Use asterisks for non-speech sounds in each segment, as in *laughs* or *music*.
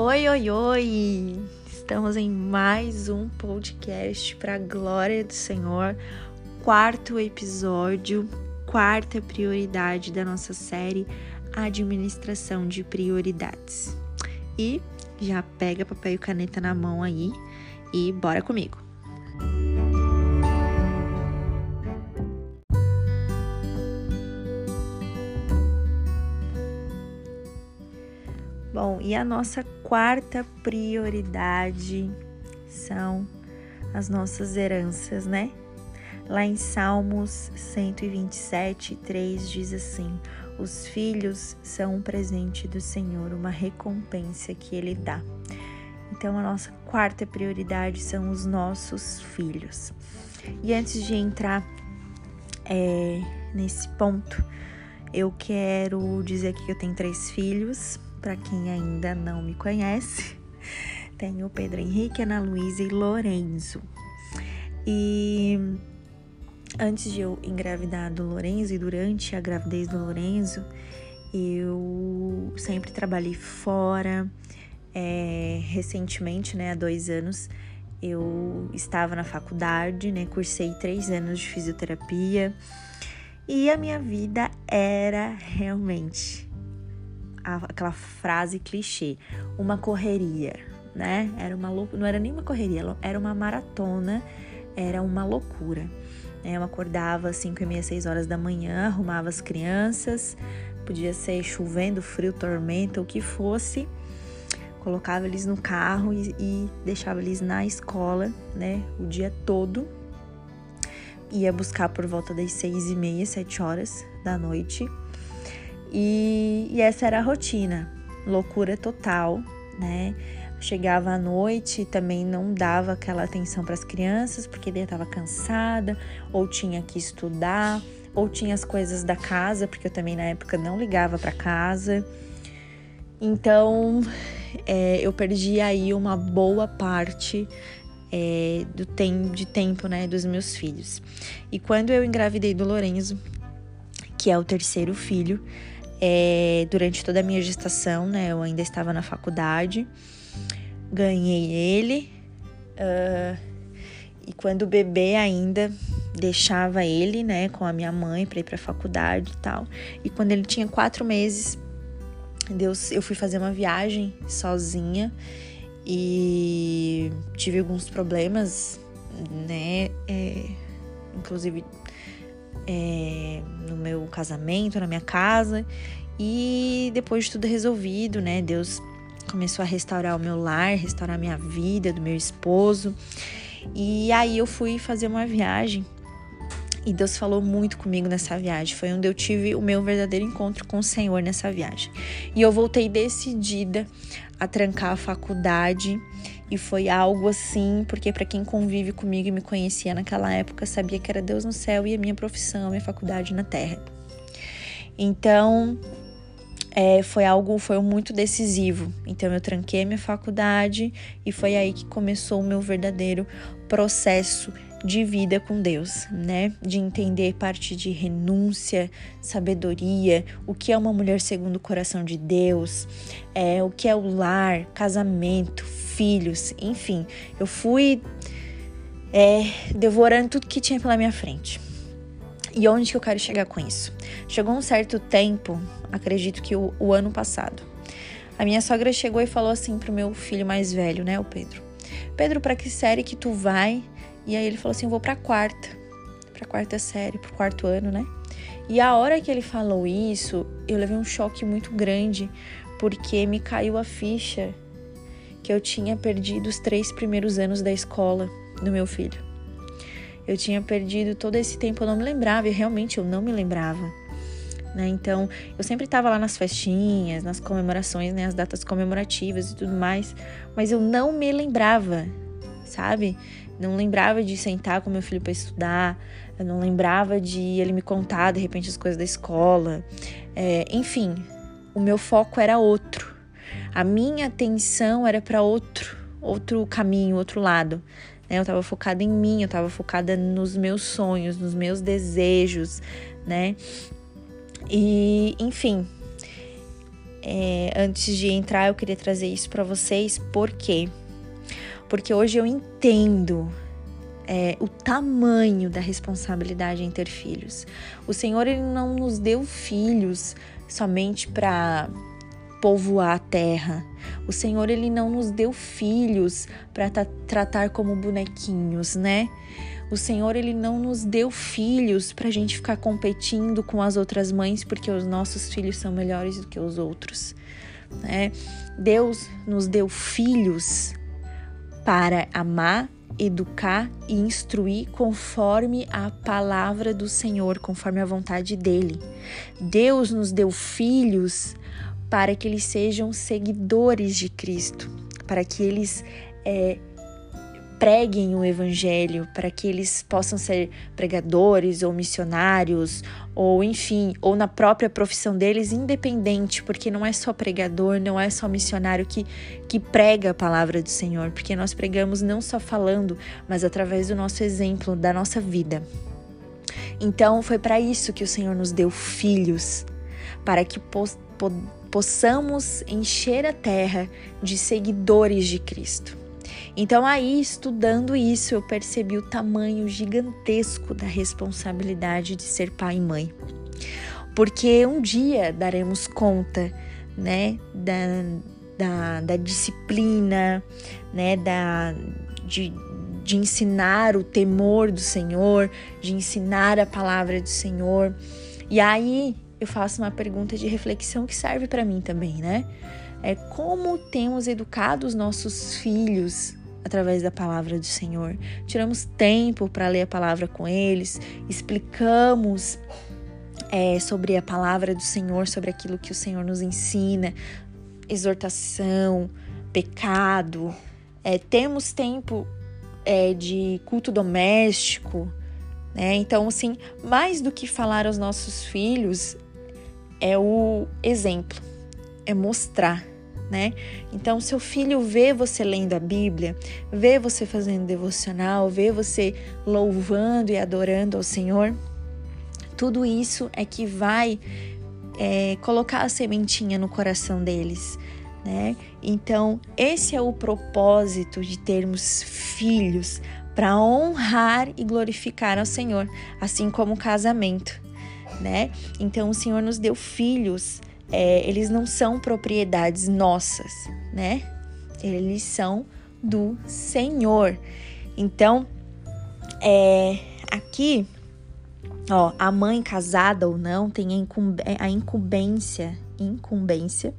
Oi, oi, oi! Estamos em mais um podcast para a glória do Senhor, quarto episódio, quarta prioridade da nossa série Administração de Prioridades. E já pega papel e caneta na mão aí e bora comigo! Bom, e a nossa quarta prioridade são as nossas heranças, né? Lá em Salmos 127, 3 diz assim: Os filhos são um presente do Senhor, uma recompensa que Ele dá. Então, a nossa quarta prioridade são os nossos filhos. E antes de entrar é, nesse ponto, eu quero dizer aqui que eu tenho três filhos para quem ainda não me conhece, *laughs* tenho Pedro Henrique, Ana Luísa e Lorenzo. E antes de eu engravidar do Lorenzo e durante a gravidez do Lorenzo, eu sempre trabalhei fora. É, recentemente, né, há dois anos, eu estava na faculdade, né, cursei três anos de fisioterapia e a minha vida era realmente aquela frase clichê, uma correria, né? Era uma não era nem uma correria, era uma maratona, era uma loucura. Né? Eu acordava às 5 e meia, 6 horas da manhã, arrumava as crianças, podia ser chovendo, frio, tormenta, o que fosse, colocava eles no carro e, e deixava eles na escola, né? O dia todo. Ia buscar por volta das seis e meia, sete horas da noite e, e essa era a rotina, loucura total, né? Chegava à noite também não dava aquela atenção para as crianças, porque daí estava cansada, ou tinha que estudar, ou tinha as coisas da casa, porque eu também na época não ligava para casa. Então é, eu perdi aí uma boa parte é, do tem, de tempo né, dos meus filhos. E quando eu engravidei do Lorenzo, que é o terceiro filho, é, durante toda a minha gestação, né? Eu ainda estava na faculdade, ganhei ele. Uh, e quando o bebê ainda deixava ele, né, com a minha mãe para ir para a faculdade e tal. E quando ele tinha quatro meses, Deus, eu fui fazer uma viagem sozinha e tive alguns problemas, né, é, inclusive é, no meu casamento, na minha casa. E depois de tudo resolvido, né? Deus começou a restaurar o meu lar, restaurar minha vida, do meu esposo. E aí eu fui fazer uma viagem e Deus falou muito comigo nessa viagem. Foi onde eu tive o meu verdadeiro encontro com o Senhor nessa viagem. E eu voltei decidida a trancar a faculdade e foi algo assim, porque para quem convive comigo e me conhecia naquela época, sabia que era Deus no céu e a minha profissão, a minha faculdade na terra. Então, é, foi algo, foi muito decisivo. Então, eu tranquei minha faculdade e foi aí que começou o meu verdadeiro processo de vida com Deus, né? De entender parte de renúncia, sabedoria, o que é uma mulher segundo o coração de Deus, é, o que é o lar, casamento, filhos, enfim. Eu fui é, devorando tudo que tinha pela minha frente. E onde que eu quero chegar com isso? Chegou um certo tempo, acredito que o, o ano passado, a minha sogra chegou e falou assim pro meu filho mais velho, né, o Pedro. Pedro, para que série que tu vai? E aí ele falou assim: eu vou pra quarta, pra quarta série, pro quarto ano, né? E a hora que ele falou isso, eu levei um choque muito grande, porque me caiu a ficha que eu tinha perdido os três primeiros anos da escola do meu filho. Eu tinha perdido todo esse tempo, eu não me lembrava, e realmente eu não me lembrava. Né? Então, eu sempre estava lá nas festinhas, nas comemorações, né? as datas comemorativas e tudo mais, mas eu não me lembrava, sabe? Não lembrava de sentar com meu filho para estudar, eu não lembrava de ele me contar de repente as coisas da escola. É, enfim, o meu foco era outro. A minha atenção era para outro, outro caminho, outro lado. Né? Eu estava focada em mim, eu estava focada nos meus sonhos, nos meus desejos, né? E, enfim, é, antes de entrar, eu queria trazer isso para vocês, por quê? Porque hoje eu entendo é, o tamanho da responsabilidade em ter filhos. O Senhor ele não nos deu filhos somente para povoar a terra. O Senhor ele não nos deu filhos para tratar como bonequinhos, né? O Senhor ele não nos deu filhos para a gente ficar competindo com as outras mães porque os nossos filhos são melhores do que os outros. Né? Deus nos deu filhos para amar, educar e instruir conforme a palavra do Senhor, conforme a vontade dele. Deus nos deu filhos para que eles sejam seguidores de Cristo, para que eles é, preguem o evangelho, para que eles possam ser pregadores ou missionários, ou enfim, ou na própria profissão deles, independente, porque não é só pregador, não é só missionário que, que prega a palavra do Senhor, porque nós pregamos não só falando, mas através do nosso exemplo, da nossa vida. Então, foi para isso que o Senhor nos deu filhos, para que possamos encher a terra de seguidores de Cristo. Então, aí, estudando isso, eu percebi o tamanho gigantesco da responsabilidade de ser pai e mãe. Porque um dia daremos conta, né, da, da, da disciplina, né, da, de, de ensinar o temor do Senhor, de ensinar a palavra do Senhor. E aí eu faço uma pergunta de reflexão que serve para mim também, né? É como temos educado os nossos filhos através da palavra do Senhor. Tiramos tempo para ler a palavra com eles, explicamos é, sobre a palavra do Senhor, sobre aquilo que o Senhor nos ensina, exortação, pecado. É, temos tempo é, de culto doméstico, né? Então, assim, mais do que falar aos nossos filhos, é o exemplo, é mostrar, né? Então, seu filho vê você lendo a Bíblia, vê você fazendo devocional, vê você louvando e adorando ao Senhor, tudo isso é que vai é, colocar a sementinha no coração deles. Né? Então, esse é o propósito de termos filhos para honrar e glorificar ao Senhor, assim como o casamento né? Então o Senhor nos deu filhos, é, eles não são propriedades nossas, né? Eles são do Senhor. Então, é, aqui, ó, a mãe casada ou não tem a incumbência incumbência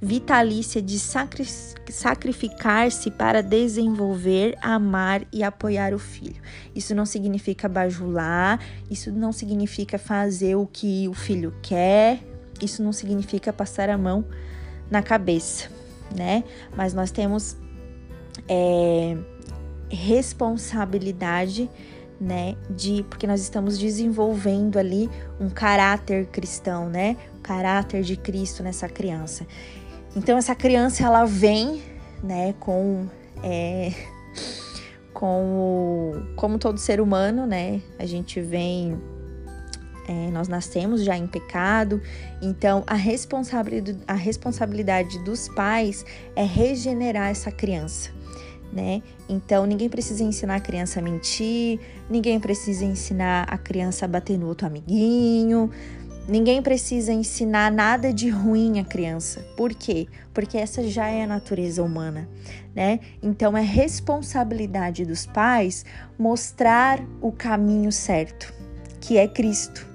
vitalícia de sacri sacrificar-se para desenvolver, amar e apoiar o filho. Isso não significa bajular, isso não significa fazer o que o filho quer, isso não significa passar a mão na cabeça, né? Mas nós temos é, responsabilidade né, de porque nós estamos desenvolvendo ali um caráter cristão, né? caráter de Cristo nessa criança. Então essa criança ela vem, né, com é, com o, como todo ser humano, né? A gente vem é, nós nascemos já em pecado, então a responsabilidade, a responsabilidade dos pais é regenerar essa criança, né? Então ninguém precisa ensinar a criança a mentir, ninguém precisa ensinar a criança a bater no outro amiguinho, Ninguém precisa ensinar nada de ruim à criança. Por quê? Porque essa já é a natureza humana, né? Então é responsabilidade dos pais mostrar o caminho certo, que é Cristo,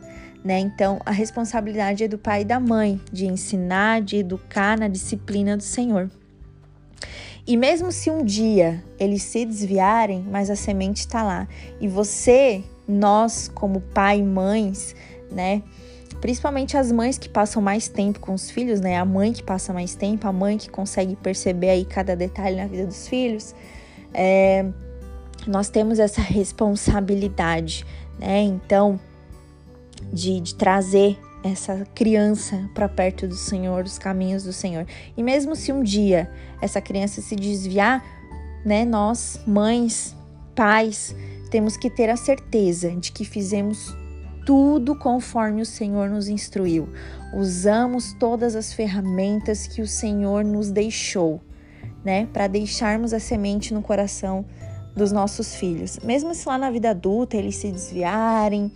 né? Então a responsabilidade é do pai e da mãe de ensinar, de educar na disciplina do Senhor. E mesmo se um dia eles se desviarem, mas a semente está lá, e você, nós como pai e mães, né? Principalmente as mães que passam mais tempo com os filhos, né? A mãe que passa mais tempo, a mãe que consegue perceber aí cada detalhe na vida dos filhos. É, nós temos essa responsabilidade, né? Então, de, de trazer essa criança para perto do Senhor, dos caminhos do Senhor. E mesmo se um dia essa criança se desviar, né, nós, mães, pais, temos que ter a certeza de que fizemos tudo conforme o Senhor nos instruiu. Usamos todas as ferramentas que o Senhor nos deixou, né, para deixarmos a semente no coração dos nossos filhos. Mesmo se lá na vida adulta eles se desviarem,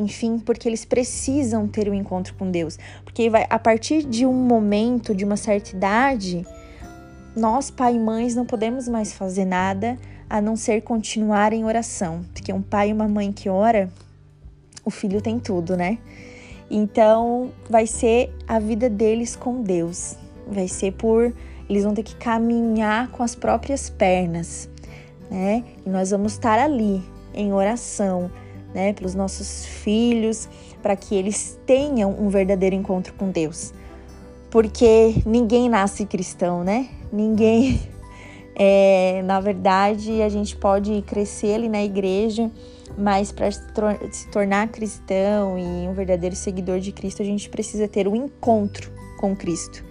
enfim, porque eles precisam ter o um encontro com Deus. Porque vai, a partir de um momento, de uma certa idade, nós, pai e mães, não podemos mais fazer nada a não ser continuar em oração. Porque um pai e uma mãe que ora, o filho tem tudo, né? Então, vai ser a vida deles com Deus. Vai ser por. Eles vão ter que caminhar com as próprias pernas, né? E nós vamos estar ali em oração, né? Pelos nossos filhos, para que eles tenham um verdadeiro encontro com Deus. Porque ninguém nasce cristão, né? Ninguém. *laughs* É, na verdade, a gente pode crescer ali na igreja mas para se tornar cristão e um verdadeiro seguidor de Cristo, a gente precisa ter um encontro com Cristo,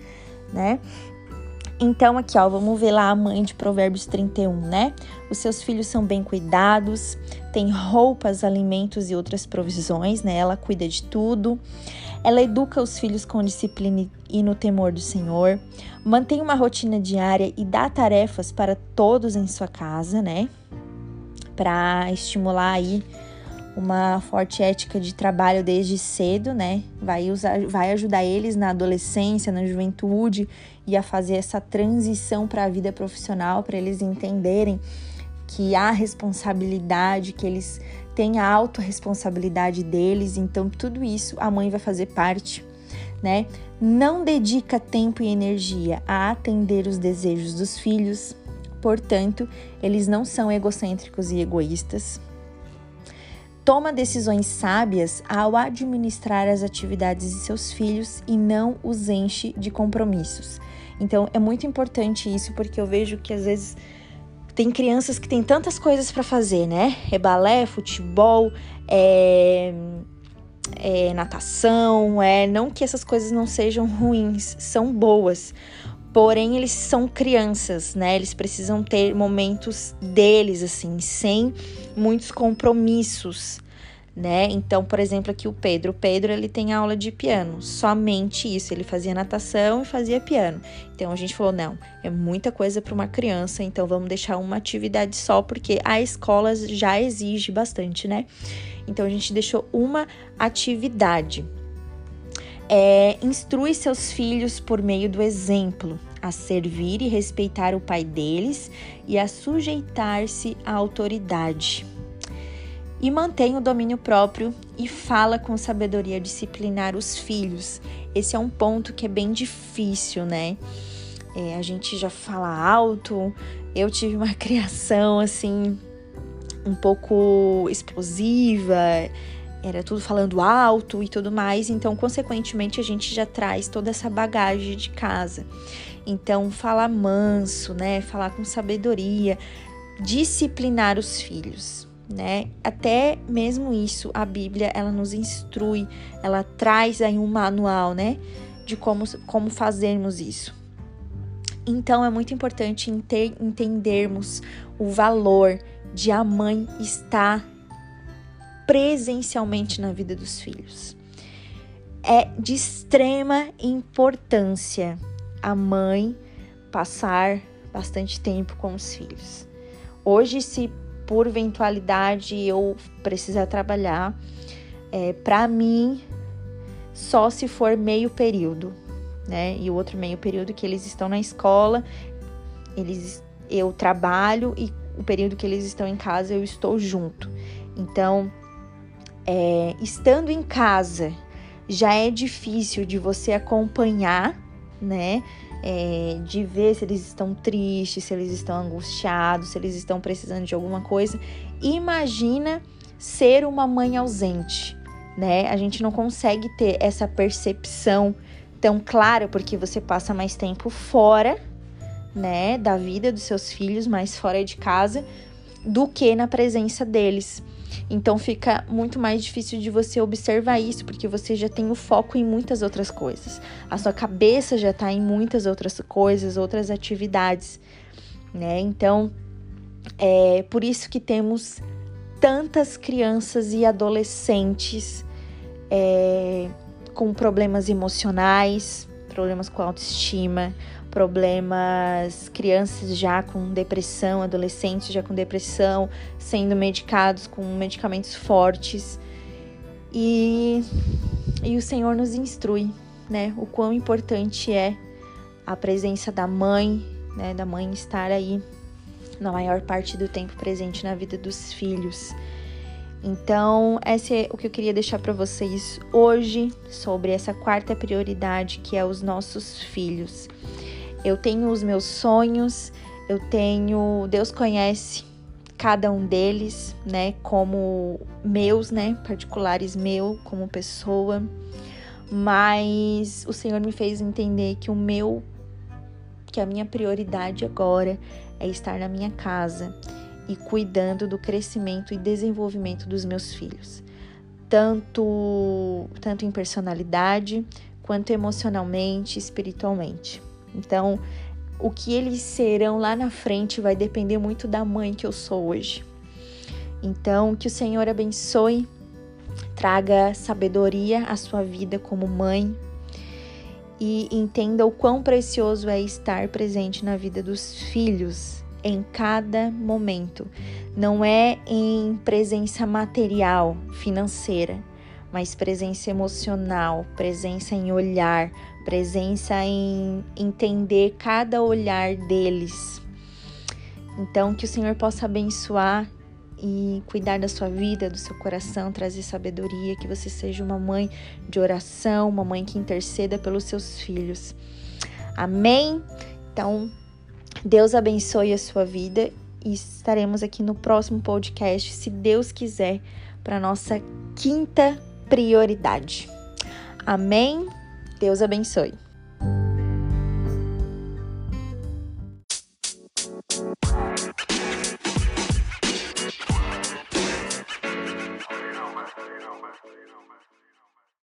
né? Então, aqui, ó, vamos ver lá a mãe de Provérbios 31, né? Os seus filhos são bem cuidados, tem roupas, alimentos e outras provisões, né? Ela cuida de tudo. Ela educa os filhos com disciplina e no temor do Senhor. Mantém uma rotina diária e dá tarefas para todos em sua casa, né? para estimular aí uma forte ética de trabalho desde cedo, né? Vai, usar, vai ajudar eles na adolescência, na juventude e a fazer essa transição para a vida profissional, para eles entenderem que há responsabilidade, que eles têm a autorresponsabilidade deles, então tudo isso a mãe vai fazer parte, né? Não dedica tempo e energia a atender os desejos dos filhos, Portanto, eles não são egocêntricos e egoístas. Toma decisões sábias ao administrar as atividades de seus filhos e não os enche de compromissos. Então, é muito importante isso porque eu vejo que às vezes tem crianças que têm tantas coisas para fazer, né? É balé, futebol, é, é natação, é não que essas coisas não sejam ruins, são boas. Porém, eles são crianças, né? Eles precisam ter momentos deles, assim, sem muitos compromissos, né? Então, por exemplo, aqui o Pedro. O Pedro, ele tem aula de piano, somente isso. Ele fazia natação e fazia piano. Então, a gente falou, não, é muita coisa para uma criança, então vamos deixar uma atividade só, porque a escola já exige bastante, né? Então, a gente deixou uma atividade é, instrui seus filhos por meio do exemplo a servir e respeitar o pai deles e a sujeitar-se à autoridade. E mantém o domínio próprio e fala com sabedoria disciplinar os filhos. Esse é um ponto que é bem difícil, né? É, a gente já fala alto. Eu tive uma *laughs* criação assim um pouco explosiva era tudo falando alto e tudo mais, então, consequentemente, a gente já traz toda essa bagagem de casa. Então, falar manso, né? Falar com sabedoria, disciplinar os filhos, né? Até mesmo isso, a Bíblia, ela nos instrui, ela traz aí um manual, né? De como, como fazermos isso. Então, é muito importante entendermos o valor de a mãe estar presencialmente na vida dos filhos. É de extrema importância a mãe passar bastante tempo com os filhos. Hoje, se por eventualidade eu precisar trabalhar, é, para mim, só se for meio período, né? E o outro meio período que eles estão na escola, eles eu trabalho e o período que eles estão em casa eu estou junto. Então, é, estando em casa, já é difícil de você acompanhar, né? É, de ver se eles estão tristes, se eles estão angustiados, se eles estão precisando de alguma coisa. Imagina ser uma mãe ausente, né? A gente não consegue ter essa percepção tão clara porque você passa mais tempo fora, né, da vida dos seus filhos, mais fora de casa, do que na presença deles. Então fica muito mais difícil de você observar isso, porque você já tem o foco em muitas outras coisas. A sua cabeça já está em muitas outras coisas, outras atividades, né? Então, é por isso que temos tantas crianças e adolescentes é, com problemas emocionais, problemas com autoestima, problemas, crianças já com depressão, adolescentes já com depressão, sendo medicados com medicamentos fortes. E, e o Senhor nos instrui, né? O quão importante é a presença da mãe, né? Da mãe estar aí na maior parte do tempo presente na vida dos filhos. Então, esse é o que eu queria deixar para vocês hoje sobre essa quarta prioridade que é os nossos filhos. Eu tenho os meus sonhos, eu tenho, Deus conhece cada um deles, né, como meus, né, particulares meu como pessoa, mas o Senhor me fez entender que o meu que a minha prioridade agora é estar na minha casa e cuidando do crescimento e desenvolvimento dos meus filhos, tanto tanto em personalidade quanto emocionalmente, espiritualmente. Então, o que eles serão lá na frente vai depender muito da mãe que eu sou hoje. Então, que o Senhor abençoe, traga sabedoria à sua vida como mãe e entenda o quão precioso é estar presente na vida dos filhos em cada momento. Não é em presença material, financeira, mas presença emocional, presença em olhar, presença em entender cada olhar deles. Então, que o Senhor possa abençoar e cuidar da sua vida, do seu coração, trazer sabedoria, que você seja uma mãe de oração, uma mãe que interceda pelos seus filhos. Amém? Então, Deus abençoe a sua vida e estaremos aqui no próximo podcast, se Deus quiser, para nossa quinta prioridade. Amém? Deus abençoe.